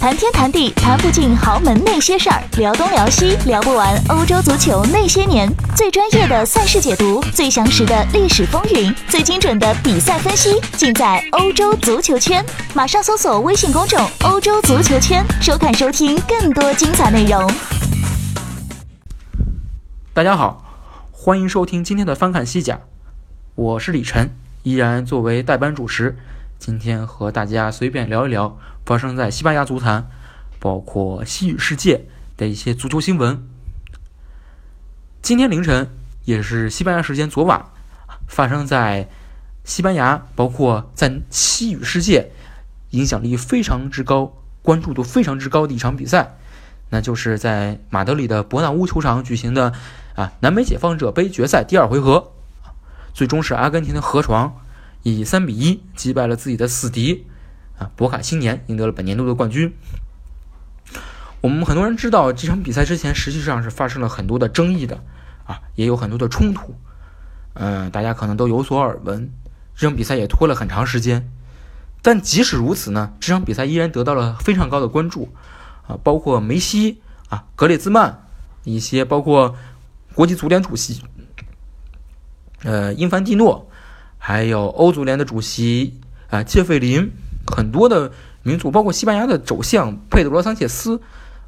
谈天谈地谈不尽豪门那些事儿，聊东聊西聊不完欧洲足球那些年。最专业的赛事解读，最详实的历史风云，最精准的比赛分析，尽在欧洲足球圈。马上搜索微信公众“欧洲足球圈”，收看收听更多精彩内容。大家好，欢迎收听今天的翻看西甲，我是李晨，依然作为代班主持。今天和大家随便聊一聊发生在西班牙足坛，包括西语世界的一些足球新闻。今天凌晨，也是西班牙时间昨晚，发生在西班牙，包括在西语世界影响力非常之高、关注度非常之高的一场比赛，那就是在马德里的伯纳乌球场举行的啊南美解放者杯决赛第二回合，最终是阿根廷的河床。以三比一击败了自己的死敌，啊，博卡青年赢得了本年度的冠军。我们很多人知道这场比赛之前实际上是发生了很多的争议的，啊，也有很多的冲突，嗯，大家可能都有所耳闻。这场比赛也拖了很长时间，但即使如此呢，这场比赛依然得到了非常高的关注，啊，包括梅西啊、格列兹曼一些，包括国际足联主席，呃，因凡蒂诺。还有欧足联的主席啊，切费林，很多的民族，包括西班牙的首相佩德罗桑切斯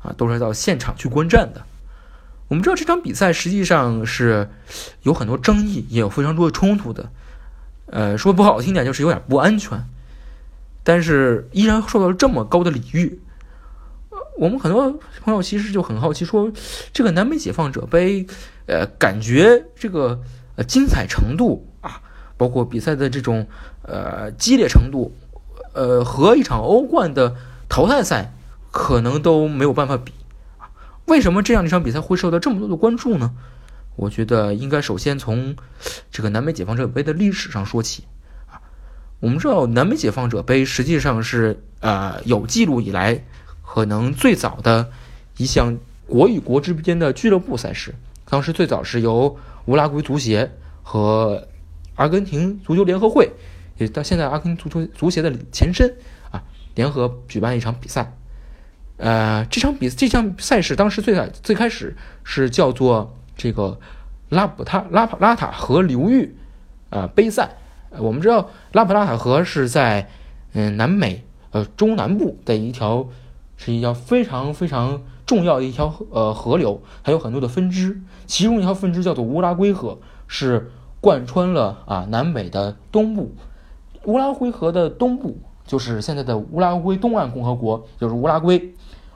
啊，都是到现场去观战的。我们知道这场比赛实际上是有很多争议，也有非常多的冲突的。呃，说不好听点，就是有点不安全。但是依然受到了这么高的礼遇。我们很多朋友其实就很好奇，说这个南美解放者杯，呃，感觉这个呃精彩程度。包括比赛的这种呃激烈程度，呃和一场欧冠的淘汰赛可能都没有办法比。为什么这样一场比赛会受到这么多的关注呢？我觉得应该首先从这个南美解放者杯的历史上说起啊。我们知道南美解放者杯实际上是呃有记录以来可能最早的一项国与国之间的俱乐部赛事，当时最早是由乌拉圭足协和阿根廷足球联合会，也到现在阿根廷足球足协的前身啊，联合举办一场比赛。呃，这场比这项赛事当时最最开始是叫做这个拉普塔拉普拉塔河流域啊杯赛。我们知道拉普拉塔河是在嗯南美呃中南部的一条是一条非常非常重要的一条呃河流，还有很多的分支，其中一条分支叫做乌拉圭河是。贯穿了啊南美的东部，乌拉圭河的东部就是现在的乌拉圭东岸共和国，就是乌拉圭。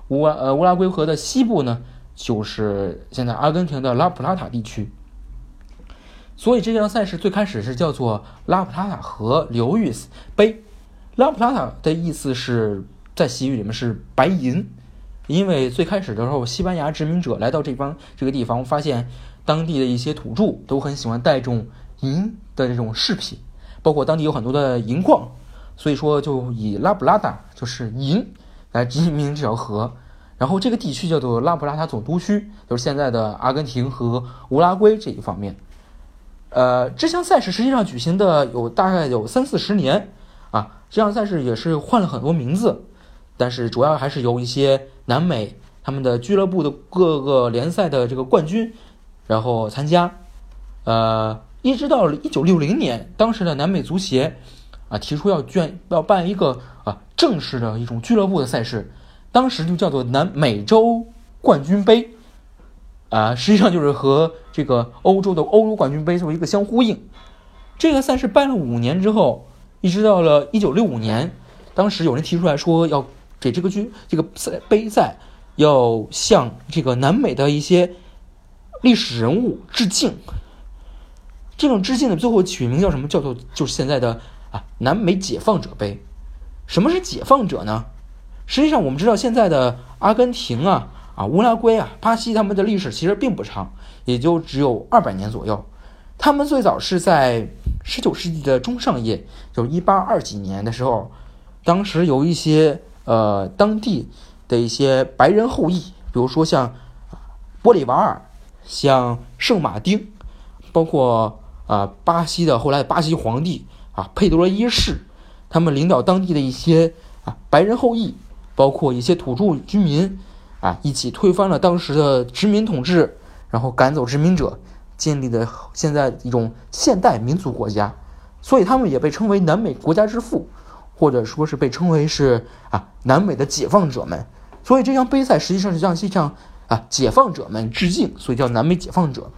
乌呃乌拉圭河的西部呢，就是现在阿根廷的拉普拉塔地区。所以这项赛事最开始是叫做拉普拉塔河流域杯。拉普拉塔的意思是在西语里面是白银，因为最开始的时候，西班牙殖民者来到这方这个地方，发现。当地的一些土著都很喜欢带这种银的这种饰品，包括当地有很多的银矿，所以说就以拉普拉达就是银来命名这条河。然后这个地区叫做拉普拉塔总督区，就是现在的阿根廷和乌拉圭这一方面。呃，这项赛事实际上举行的有大概有三四十年啊，这项赛事也是换了很多名字，但是主要还是由一些南美他们的俱乐部的各个联赛的这个冠军。然后参加，呃，一直到了一九六零年，当时的南美足协啊提出要卷要办一个啊正式的一种俱乐部的赛事，当时就叫做南美洲冠军杯，啊，实际上就是和这个欧洲的欧洲冠军杯做一个相呼应。这个赛事办了五年之后，一直到了一九六五年，当时有人提出来说要给这个军这个赛杯赛要向这个南美的一些。历史人物致敬，这种致敬的最后取名叫什么？叫做就是现在的啊南美解放者杯。什么是解放者呢？实际上我们知道现在的阿根廷啊啊乌拉圭啊巴西他们的历史其实并不长，也就只有二百年左右。他们最早是在十九世纪的中上叶，就是一八二几年的时候，当时有一些呃当地的一些白人后裔，比如说像玻利瓦尔。像圣马丁，包括啊巴西的后来的巴西皇帝啊佩德罗一世，他们领导当地的一些啊白人后裔，包括一些土著居民啊，一起推翻了当时的殖民统治，然后赶走殖民者，建立的现在一种现代民族国家。所以他们也被称为南美国家之父，或者说是被称为是啊南美的解放者们。所以这项杯赛实际上是向向向啊解放者们致敬，所以叫南美解放者。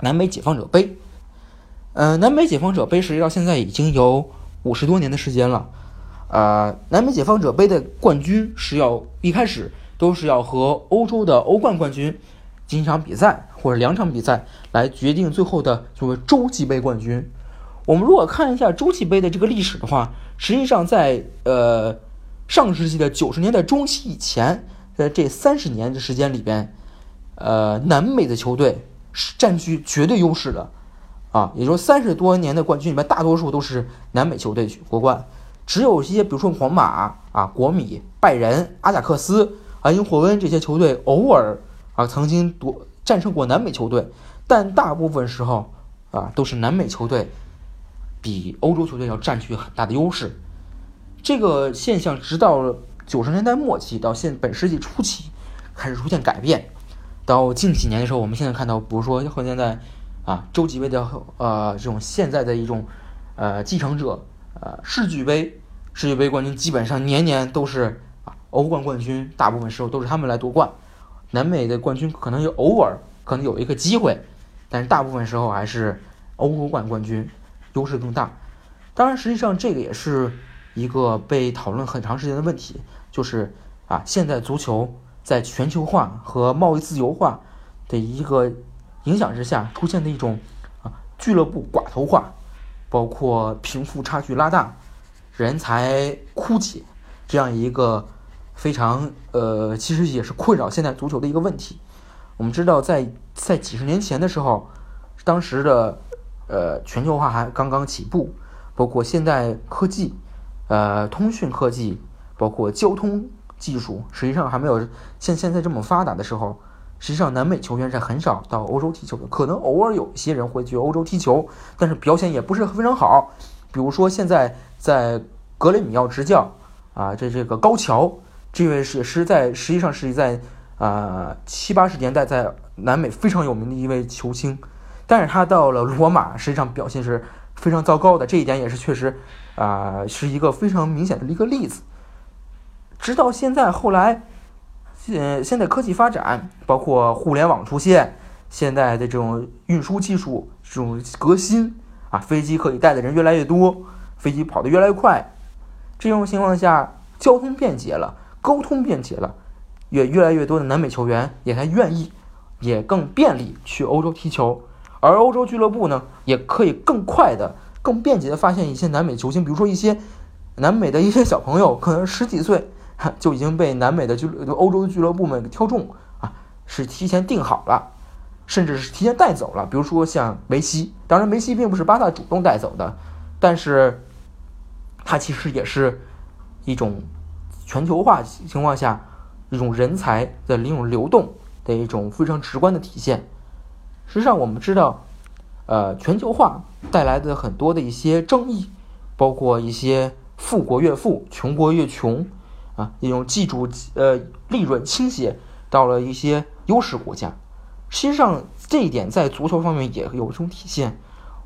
南美解放者杯，呃，南美解放者杯实际到现在已经有五十多年的时间了。呃，南美解放者杯的冠军是要一开始都是要和欧洲的欧冠冠军进行一场比赛或者两场比赛来决定最后的所谓洲际杯冠军。我们如果看一下洲际杯的这个历史的话，实际上在呃上世纪的九十年代中期以前，在这三十年的时间里边，呃，南美的球队是占据绝对优势的，啊，也就是三十多年的冠军里面，大多数都是南美球队去夺冠，只有一些比如说皇马啊、国米、拜仁、阿贾克斯啊、因霍温这些球队偶尔啊曾经夺战胜过南美球队，但大部分时候啊都是南美球队。比欧洲球队要占据很大的优势，这个现象直到九十年代末期到现本世纪初期开始出现改变。到近几年的时候，我们现在看到，比如说和现在啊洲际杯的呃这种现在的一种呃继承者呃世俱杯，世俱杯冠军基本上年年都是啊欧冠冠军，大部分时候都是他们来夺冠。南美的冠军可能有偶尔可能有一个机会，但是大部分时候还是欧冠冠军。优势更大，当然，实际上这个也是一个被讨论很长时间的问题，就是啊，现在足球在全球化和贸易自由化的一个影响之下，出现的一种啊俱乐部寡头化，包括贫富差距拉大、人才枯竭这样一个非常呃，其实也是困扰现在足球的一个问题。我们知道，在在几十年前的时候，当时的。呃，全球化还刚刚起步，包括现代科技，呃，通讯科技，包括交通技术，实际上还没有像现在这么发达的时候，实际上南美球员是很少到欧洲踢球的，可能偶尔有一些人会去欧洲踢球，但是表现也不是非常好。比如说现在在格雷米奥执教啊，这这个高桥这位是是在实际上是在啊七八十年代在南美非常有名的一位球星。但是他到了罗马，实际上表现是非常糟糕的，这一点也是确实，啊，是一个非常明显的一个例子。直到现在，后来，现，现在科技发展，包括互联网出现，现在的这种运输技术这种革新，啊，飞机可以带的人越来越多，飞机跑得越来越快，这种情况下，交通便捷了，沟通便捷了，也越来越多的南美球员也才愿意，也更便利去欧洲踢球。而欧洲俱乐部呢，也可以更快的、更便捷的发现一些南美球星，比如说一些南美的一些小朋友，可能十几岁就已经被南美的俱欧洲俱乐部们挑中啊，是提前定好了，甚至是提前带走了。比如说像梅西，当然梅西并不是巴萨主动带走的，但是他其实也是一种全球化情况下一种人才的一种流动的一种非常直观的体现。实际上，我们知道，呃，全球化带来的很多的一些争议，包括一些富国越富、穷国越穷，啊，一种技术呃利润倾斜到了一些优势国家。实际上，这一点在足球方面也有一种体现。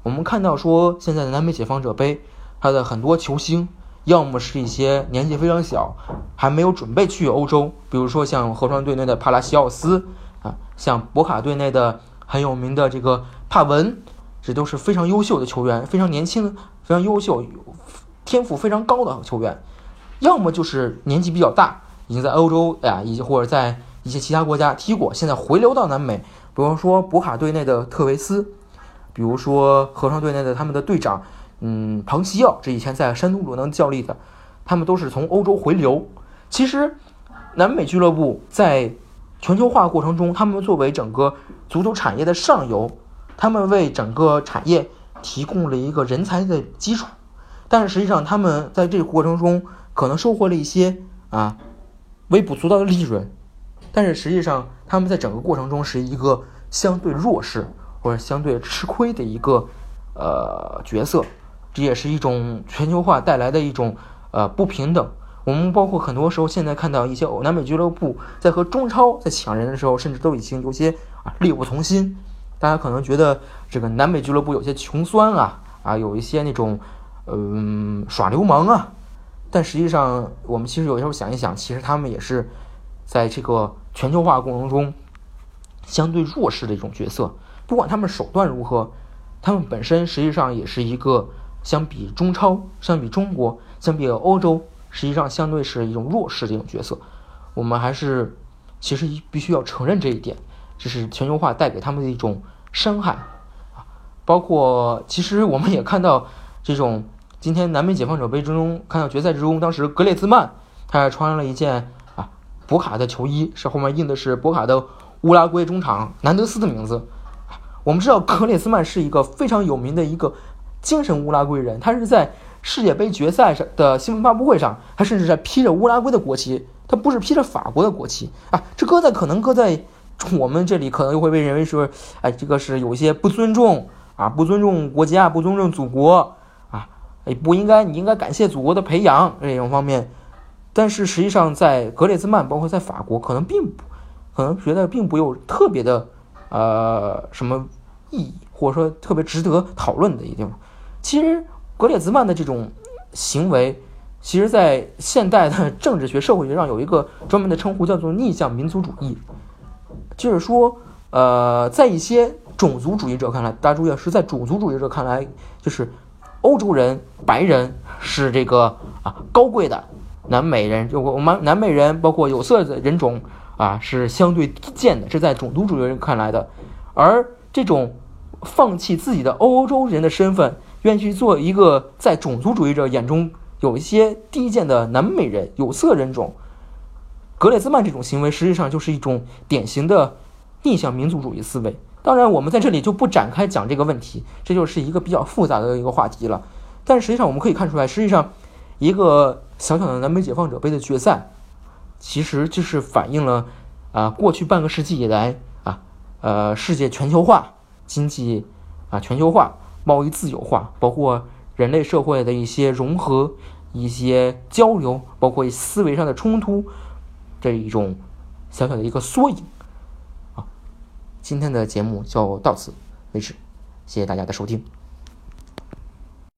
我们看到说，现在的南美解放者杯，它的很多球星，要么是一些年纪非常小，还没有准备去欧洲，比如说像河川队内的帕拉西奥斯，啊，像博卡队内的。很有名的这个帕文，这都是非常优秀的球员，非常年轻、非常优秀、天赋非常高的球员。要么就是年纪比较大，已经在欧洲呀，以及或者在一些其他国家踢过，现在回流到南美。比如说博卡队内的特维斯，比如说合唱队内的他们的队长，嗯，庞西奥，这以前在山东鲁能效力的，他们都是从欧洲回流。其实，南美俱乐部在。全球化过程中，他们作为整个足球产业的上游，他们为整个产业提供了一个人才的基础。但是实际上，他们在这个过程中可能收获了一些啊微不足道的利润。但是实际上，他们在整个过程中是一个相对弱势或者相对吃亏的一个呃角色。这也是一种全球化带来的一种呃不平等。我们包括很多时候现在看到一些欧南美俱乐部在和中超在抢人的时候，甚至都已经有些啊力不从心。大家可能觉得这个南美俱乐部有些穷酸啊啊，有一些那种嗯耍流氓啊。但实际上，我们其实有时候想一想，其实他们也是在这个全球化过程中相对弱势的一种角色。不管他们手段如何，他们本身实际上也是一个相比中超、相比中国、相比欧洲，实际上相对是一种弱势的一种角色。我们还是其实必须要承认这一点，这是全球化带给他们的一种伤害啊。包括其实我们也看到这种。今天南美解放者杯之中，看到决赛之中，当时格列兹曼他还穿了一件啊博卡的球衣，是后面印的是博卡的乌拉圭中场南德斯的名字。我们知道格列兹曼是一个非常有名的一个精神乌拉圭人，他是在世界杯决赛上的新闻发布会上，他甚至在披着乌拉圭的国旗，他不是披着法国的国旗啊。这搁在可能搁在我们这里，可能又会被认为说，哎，这个是有些不尊重啊，不尊重国家，不尊重祖国啊。哎，不应该，你应该感谢祖国的培养这种方面，但是实际上在格列兹曼，包括在法国，可能并不，可能觉得并不有特别的，呃，什么意义，或者说特别值得讨论的一地方。其实格列兹曼的这种行为，其实在现代的政治学、社会学上有一个专门的称呼，叫做逆向民族主义，就是说，呃，在一些种族主义者看来，大家注意，是在种族主义者看来，就是。欧洲人、白人是这个啊高贵的，南美人就我们南美人，包括有色的人种啊是相对低贱的，是在种族主义人看来的。而这种放弃自己的欧洲人的身份，愿意去做一个在种族主义者眼中有一些低贱的南美人、有色人种，格列兹曼这种行为实际上就是一种典型的逆向民族主义思维。当然，我们在这里就不展开讲这个问题，这就是一个比较复杂的一个话题了。但实际上，我们可以看出来，实际上一个小小的南美解放者杯的决赛，其实就是反映了啊过去半个世纪以来啊呃世界全球化、经济啊全球化、贸易自由化，包括人类社会的一些融合、一些交流，包括思维上的冲突这一种小小的一个缩影。啊今天的节目就到此为止，谢谢大家的收听。